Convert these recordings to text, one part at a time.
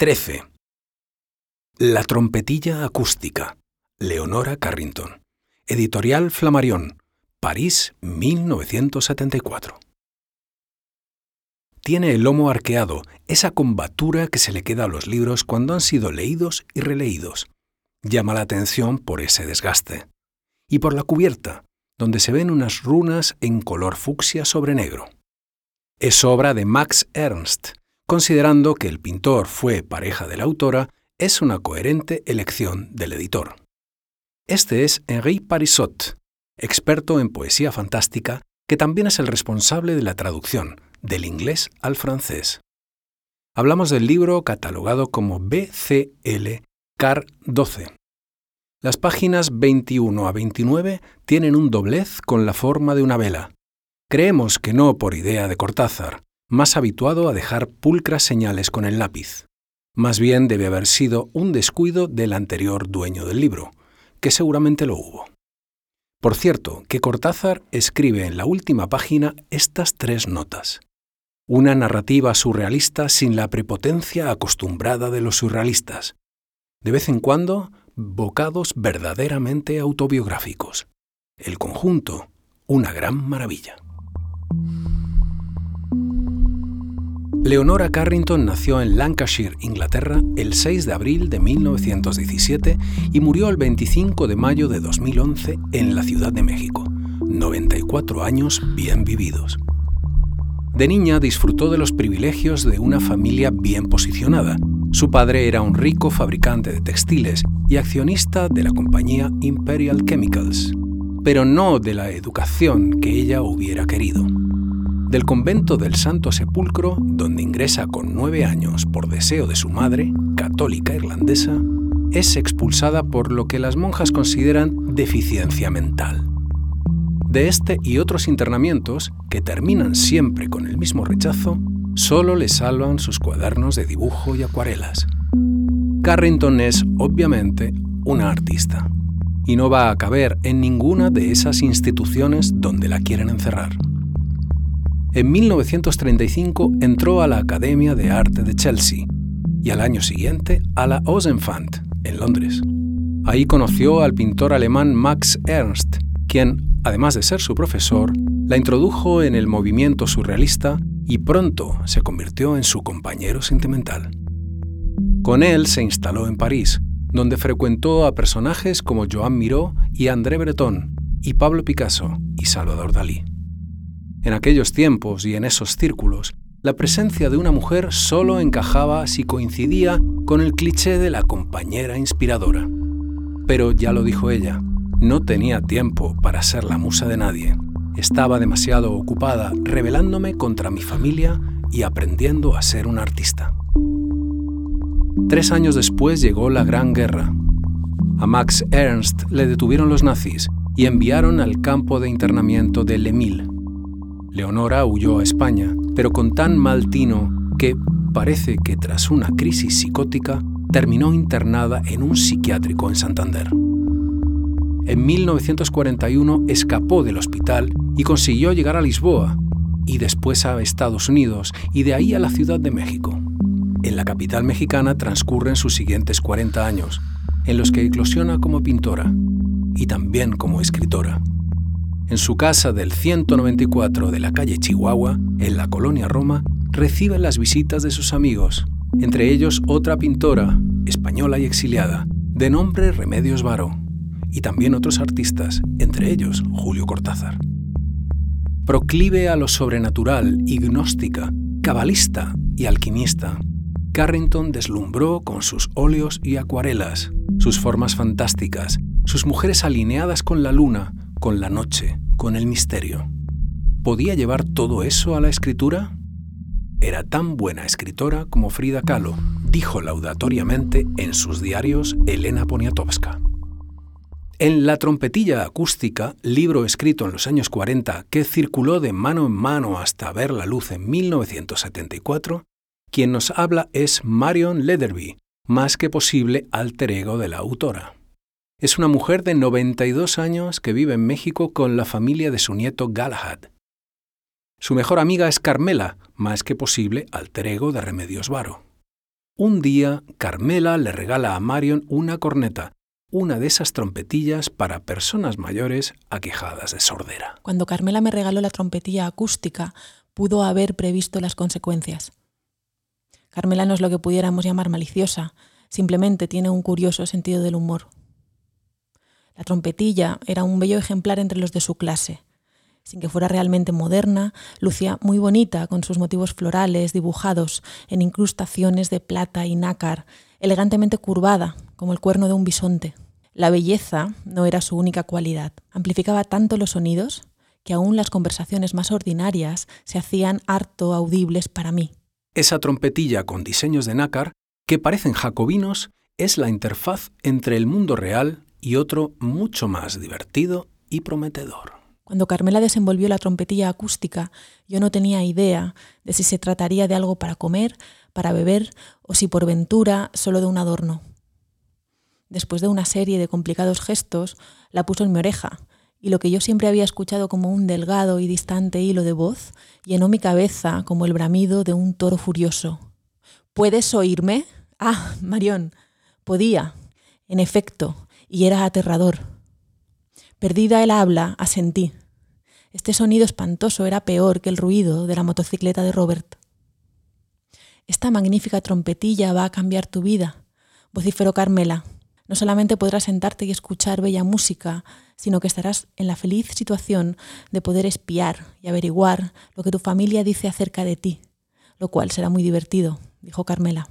Trece. La trompetilla acústica. Leonora Carrington. Editorial Flamarión. París, 1974. Tiene el lomo arqueado, esa combatura que se le queda a los libros cuando han sido leídos y releídos. Llama la atención por ese desgaste. Y por la cubierta, donde se ven unas runas en color fucsia sobre negro. Es obra de Max Ernst, considerando que el pintor fue pareja de la autora, es una coherente elección del editor. Este es Henri Parisot, experto en poesía fantástica, que también es el responsable de la traducción del inglés al francés. Hablamos del libro catalogado como BCL CAR 12. Las páginas 21 a 29 tienen un doblez con la forma de una vela. Creemos que no por idea de Cortázar, más habituado a dejar pulcras señales con el lápiz. Más bien debe haber sido un descuido del anterior dueño del libro, que seguramente lo hubo. Por cierto, que Cortázar escribe en la última página estas tres notas. Una narrativa surrealista sin la prepotencia acostumbrada de los surrealistas. De vez en cuando, bocados verdaderamente autobiográficos. El conjunto, una gran maravilla. Leonora Carrington nació en Lancashire, Inglaterra, el 6 de abril de 1917 y murió el 25 de mayo de 2011 en la Ciudad de México. 94 años bien vividos. De niña disfrutó de los privilegios de una familia bien posicionada. Su padre era un rico fabricante de textiles y accionista de la compañía Imperial Chemicals, pero no de la educación que ella hubiera querido del convento del Santo Sepulcro, donde ingresa con nueve años por deseo de su madre, católica irlandesa, es expulsada por lo que las monjas consideran deficiencia mental. De este y otros internamientos, que terminan siempre con el mismo rechazo, solo le salvan sus cuadernos de dibujo y acuarelas. Carrington es, obviamente, una artista, y no va a caber en ninguna de esas instituciones donde la quieren encerrar. En 1935 entró a la Academia de Arte de Chelsea y al año siguiente a la Ozenfant, en Londres. Ahí conoció al pintor alemán Max Ernst, quien, además de ser su profesor, la introdujo en el movimiento surrealista y pronto se convirtió en su compañero sentimental. Con él se instaló en París, donde frecuentó a personajes como Joan Miró y André Breton, y Pablo Picasso y Salvador Dalí. En aquellos tiempos y en esos círculos, la presencia de una mujer solo encajaba si coincidía con el cliché de la compañera inspiradora. Pero ya lo dijo ella, no tenía tiempo para ser la musa de nadie. Estaba demasiado ocupada rebelándome contra mi familia y aprendiendo a ser un artista. Tres años después llegó la Gran Guerra. A Max Ernst le detuvieron los nazis y enviaron al campo de internamiento de Lemil, Leonora huyó a España, pero con tan mal tino que parece que tras una crisis psicótica terminó internada en un psiquiátrico en Santander. En 1941 escapó del hospital y consiguió llegar a Lisboa, y después a Estados Unidos y de ahí a la Ciudad de México. En la capital mexicana transcurren sus siguientes 40 años, en los que eclosiona como pintora y también como escritora en su casa del 194 de la calle Chihuahua, en la colonia Roma, recibe las visitas de sus amigos, entre ellos otra pintora, española y exiliada, de nombre Remedios Varo, y también otros artistas, entre ellos Julio Cortázar. Proclive a lo sobrenatural y gnóstica, cabalista y alquimista, Carrington deslumbró con sus óleos y acuarelas, sus formas fantásticas, sus mujeres alineadas con la luna, con la noche, con el misterio. ¿Podía llevar todo eso a la escritura? Era tan buena escritora como Frida Kahlo, dijo laudatoriamente en sus diarios Elena Poniatowska. En La trompetilla acústica, libro escrito en los años 40 que circuló de mano en mano hasta ver la luz en 1974, quien nos habla es Marion Leatherby, más que posible alter ego de la autora. Es una mujer de 92 años que vive en México con la familia de su nieto Galahad. Su mejor amiga es Carmela, más que posible alter ego de Remedios Varo. Un día, Carmela le regala a Marion una corneta, una de esas trompetillas para personas mayores aquejadas de sordera. Cuando Carmela me regaló la trompetilla acústica, pudo haber previsto las consecuencias. Carmela no es lo que pudiéramos llamar maliciosa, simplemente tiene un curioso sentido del humor. La trompetilla era un bello ejemplar entre los de su clase. Sin que fuera realmente moderna, lucía muy bonita con sus motivos florales dibujados en incrustaciones de plata y nácar elegantemente curvada, como el cuerno de un bisonte. La belleza no era su única cualidad. Amplificaba tanto los sonidos que aún las conversaciones más ordinarias se hacían harto audibles para mí. Esa trompetilla con diseños de nácar, que parecen jacobinos, es la interfaz entre el mundo real y otro mucho más divertido y prometedor. Cuando Carmela desenvolvió la trompetilla acústica, yo no tenía idea de si se trataría de algo para comer para beber o si por ventura solo de un adorno. Después de una serie de complicados gestos, la puso en mi oreja, y lo que yo siempre había escuchado como un delgado y distante hilo de voz llenó mi cabeza como el bramido de un toro furioso. ¿Puedes oírme? Ah, Marión, podía, en efecto, y era aterrador. Perdida el habla, asentí. Este sonido espantoso era peor que el ruido de la motocicleta de Robert. Esta magnífica trompetilla va a cambiar tu vida, vociferó Carmela. No solamente podrás sentarte y escuchar bella música, sino que estarás en la feliz situación de poder espiar y averiguar lo que tu familia dice acerca de ti, lo cual será muy divertido, dijo Carmela,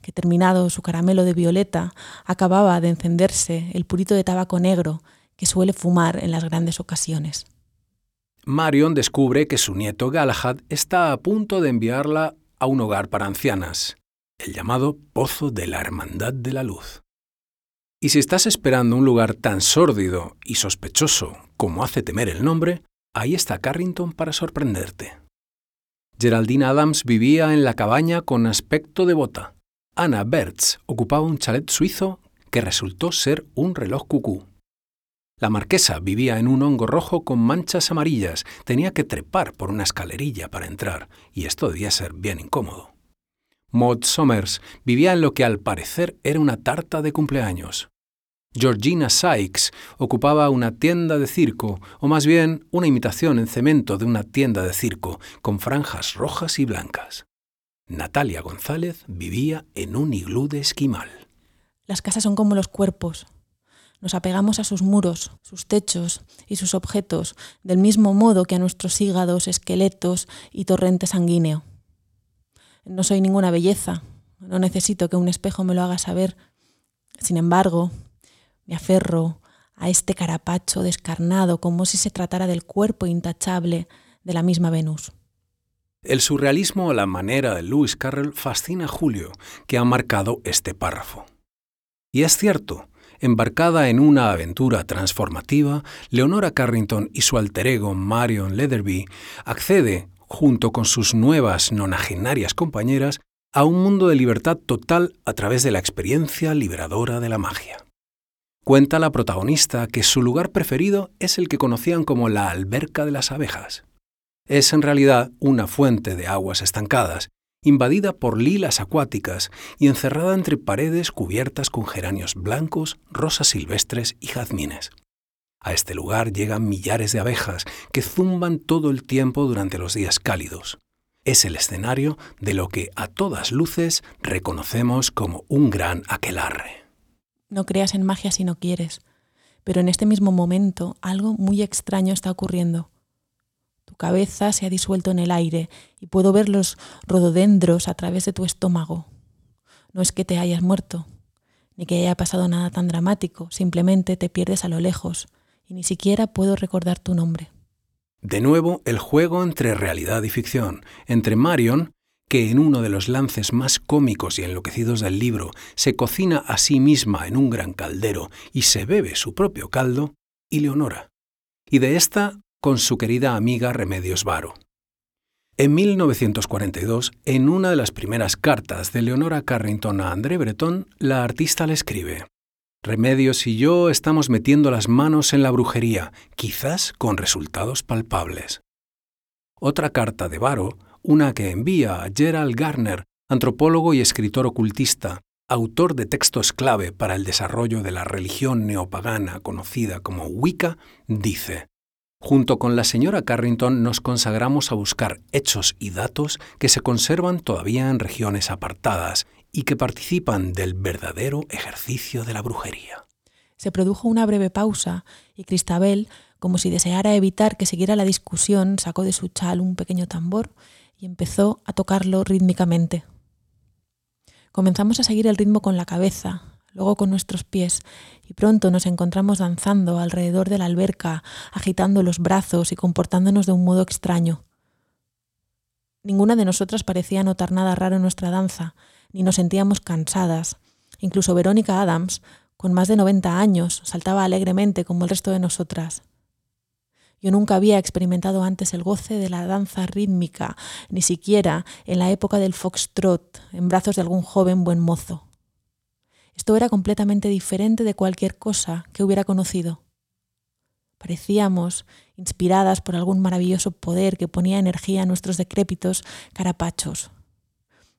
que terminado su caramelo de violeta, acababa de encenderse el purito de tabaco negro que suele fumar en las grandes ocasiones. Marion descubre que su nieto Galahad está a punto de enviarla a un hogar para ancianas, el llamado Pozo de la Hermandad de la Luz. Y si estás esperando un lugar tan sórdido y sospechoso como hace temer el nombre, ahí está Carrington para sorprenderte. Geraldine Adams vivía en la cabaña con aspecto de bota. Anna Bertz ocupaba un chalet suizo que resultó ser un reloj cucú. La marquesa vivía en un hongo rojo con manchas amarillas, tenía que trepar por una escalerilla para entrar, y esto debía ser bien incómodo. Maud Somers vivía en lo que al parecer era una tarta de cumpleaños. Georgina Sykes ocupaba una tienda de circo, o más bien una imitación en cemento de una tienda de circo, con franjas rojas y blancas. Natalia González vivía en un iglú de esquimal. Las casas son como los cuerpos, nos apegamos a sus muros, sus techos y sus objetos del mismo modo que a nuestros hígados, esqueletos y torrente sanguíneo. No soy ninguna belleza, no necesito que un espejo me lo haga saber. Sin embargo, me aferro a este carapacho descarnado como si se tratara del cuerpo intachable de la misma Venus. El surrealismo a la manera de Lewis Carroll fascina a Julio, que ha marcado este párrafo. Y es cierto, Embarcada en una aventura transformativa, Leonora Carrington y su alter ego Marion Leatherby accede, junto con sus nuevas nonagenarias compañeras, a un mundo de libertad total a través de la experiencia liberadora de la magia. Cuenta la protagonista que su lugar preferido es el que conocían como la alberca de las abejas. Es en realidad una fuente de aguas estancadas invadida por lilas acuáticas y encerrada entre paredes cubiertas con geranios blancos, rosas silvestres y jazmines. A este lugar llegan millares de abejas que zumban todo el tiempo durante los días cálidos. Es el escenario de lo que a todas luces reconocemos como un gran aquelarre. No creas en magia si no quieres, pero en este mismo momento algo muy extraño está ocurriendo. Tu cabeza se ha disuelto en el aire y puedo ver los rododendros a través de tu estómago. No es que te hayas muerto, ni que haya pasado nada tan dramático, simplemente te pierdes a lo lejos y ni siquiera puedo recordar tu nombre. De nuevo, el juego entre realidad y ficción, entre Marion, que en uno de los lances más cómicos y enloquecidos del libro se cocina a sí misma en un gran caldero y se bebe su propio caldo, y Leonora. Y de esta con su querida amiga Remedios Varo. En 1942, en una de las primeras cartas de Leonora Carrington a André Breton, la artista le escribe Remedios y yo estamos metiendo las manos en la brujería, quizás con resultados palpables. Otra carta de Varo una que envía a Gerald Garner, antropólogo y escritor ocultista, autor de textos clave para el desarrollo de la religión neopagana conocida como Wicca, dice, Junto con la señora Carrington nos consagramos a buscar hechos y datos que se conservan todavía en regiones apartadas y que participan del verdadero ejercicio de la brujería. Se produjo una breve pausa y Cristabel, como si deseara evitar que siguiera la discusión, sacó de su chal un pequeño tambor y empezó a tocarlo rítmicamente. Comenzamos a seguir el ritmo con la cabeza, luego con nuestros pies, y pronto nos encontramos danzando alrededor de la alberca, agitando los brazos y comportándonos de un modo extraño. Ninguna de nosotras parecía notar nada raro en nuestra danza, ni nos sentíamos cansadas. Incluso Verónica Adams, con más de 90 años, saltaba alegremente como el resto de nosotras. Yo nunca había experimentado antes el goce de la danza rítmica, ni siquiera en la época del foxtrot, en brazos de algún joven buen mozo. Esto era completamente diferente de cualquier cosa que hubiera conocido. Parecíamos inspiradas por algún maravilloso poder que ponía energía a nuestros decrépitos carapachos.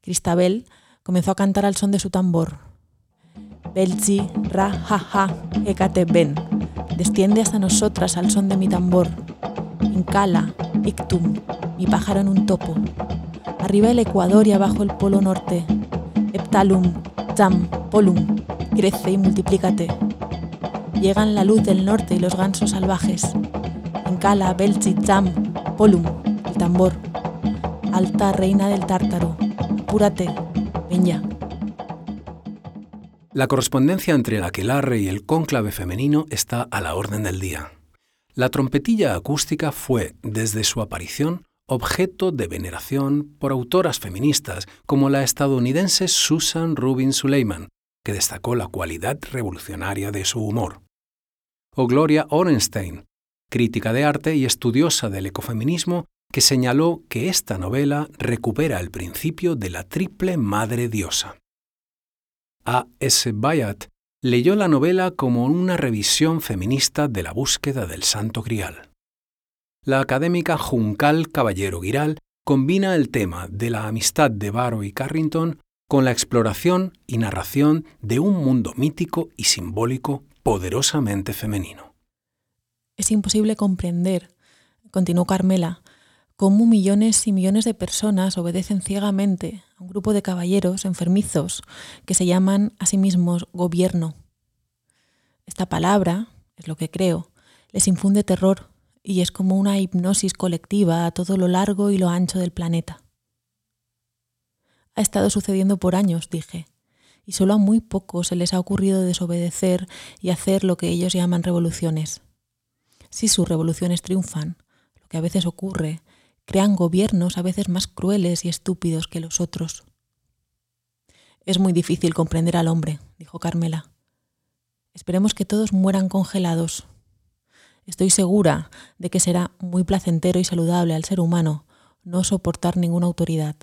Cristabel comenzó a cantar al son de su tambor. Belzi, ra, ha, ha, ekate ben desciende hasta nosotras al son de mi tambor. Incala, ictum, mi pájaro en un topo. Arriba el Ecuador y abajo el Polo Norte. Eptalum, tam, polum, crece y multiplícate. Llegan la luz del norte y los gansos salvajes. Incala, belchi, tam, polum, el tambor. Alta reina del tártaro, apúrate, ven ya. La correspondencia entre el aquelarre y el cónclave femenino está a la orden del día. La trompetilla acústica fue, desde su aparición, objeto de veneración por autoras feministas como la estadounidense Susan Rubin Suleiman, que destacó la cualidad revolucionaria de su humor. O Gloria Orenstein, crítica de arte y estudiosa del ecofeminismo, que señaló que esta novela recupera el principio de la triple madre diosa. A. S. Bayat leyó la novela como una revisión feminista de la búsqueda del Santo Grial. La académica Juncal Caballero Giral combina el tema de la amistad de Barrow y Carrington con la exploración y narración de un mundo mítico y simbólico poderosamente femenino. Es imposible comprender, continuó Carmela, cómo millones y millones de personas obedecen ciegamente a un grupo de caballeros enfermizos que se llaman a sí mismos gobierno. Esta palabra, es lo que creo, les infunde terror y es como una hipnosis colectiva a todo lo largo y lo ancho del planeta. Ha estado sucediendo por años, dije, y solo a muy pocos se les ha ocurrido desobedecer y hacer lo que ellos llaman revoluciones. Si sus revoluciones triunfan, lo que a veces ocurre crean gobiernos a veces más crueles y estúpidos que los otros. Es muy difícil comprender al hombre, dijo Carmela. Esperemos que todos mueran congelados. Estoy segura de que será muy placentero y saludable al ser humano no soportar ninguna autoridad.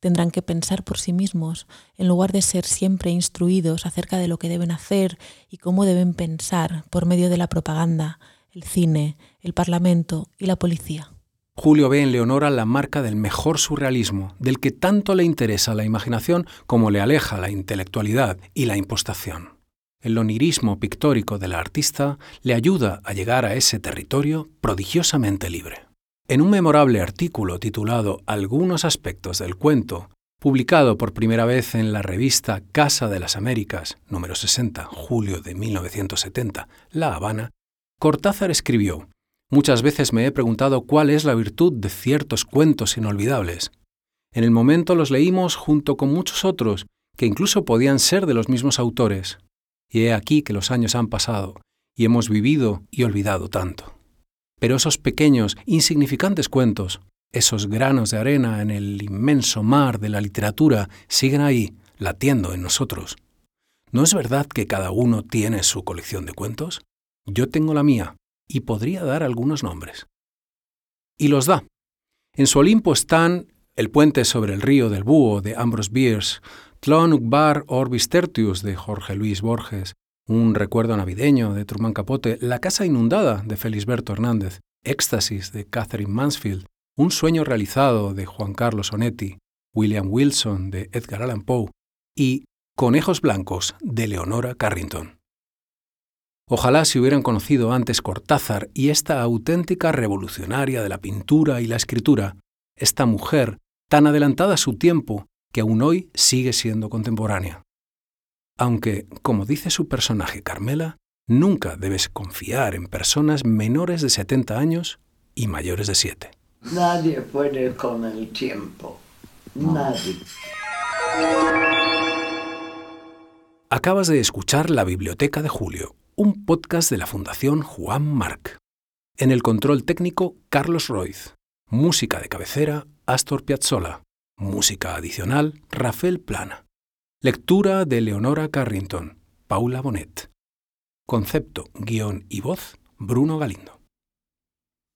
Tendrán que pensar por sí mismos, en lugar de ser siempre instruidos acerca de lo que deben hacer y cómo deben pensar por medio de la propaganda, el cine, el parlamento y la policía. Julio ve en Leonora la marca del mejor surrealismo, del que tanto le interesa la imaginación como le aleja la intelectualidad y la impostación. El onirismo pictórico de la artista le ayuda a llegar a ese territorio prodigiosamente libre. En un memorable artículo titulado Algunos aspectos del cuento, publicado por primera vez en la revista Casa de las Américas, número 60, julio de 1970, La Habana, Cortázar escribió, Muchas veces me he preguntado cuál es la virtud de ciertos cuentos inolvidables. En el momento los leímos junto con muchos otros, que incluso podían ser de los mismos autores. Y he aquí que los años han pasado, y hemos vivido y olvidado tanto. Pero esos pequeños, insignificantes cuentos Esos granos de arena en el inmenso mar de la literatura siguen ahí, latiendo en nosotros. ¿No es verdad que cada uno tiene su colección de cuentos? Yo tengo la mía, y podría dar algunos nombres. Y los da. En su Olimpo están El puente sobre el río del búho de Ambrose Bierce, Tlon Ukbar Orbis Tertius de Jorge Luis Borges, Un recuerdo navideño de Truman Capote, La casa inundada de Felisberto Hernández, Éxtasis de Catherine Mansfield, Un sueño realizado de Juan Carlos Onetti, William Wilson de Edgar Allan Poe y Conejos blancos de Leonora Carrington. Ojalá se hubieran conocido antes Cortázar y esta auténtica revolucionaria de la pintura y la escritura, esta mujer tan adelantada a su tiempo que aún hoy sigue siendo contemporánea. Aunque, como dice su personaje Carmela, nunca debes confiar en personas menores de 70 años y mayores de 7. Nadie puede con el tiempo. Nadie. Acabas de escuchar La Biblioteca de Julio, un podcast de la Fundación Juan Marc. En el control técnico, Carlos Roiz. Música de cabecera, Astor Piazzolla. Música adicional, Rafael Plana. Lectura de Leonora Carrington, Paula Bonet. Concepto, guion y voz, Bruno Galindo.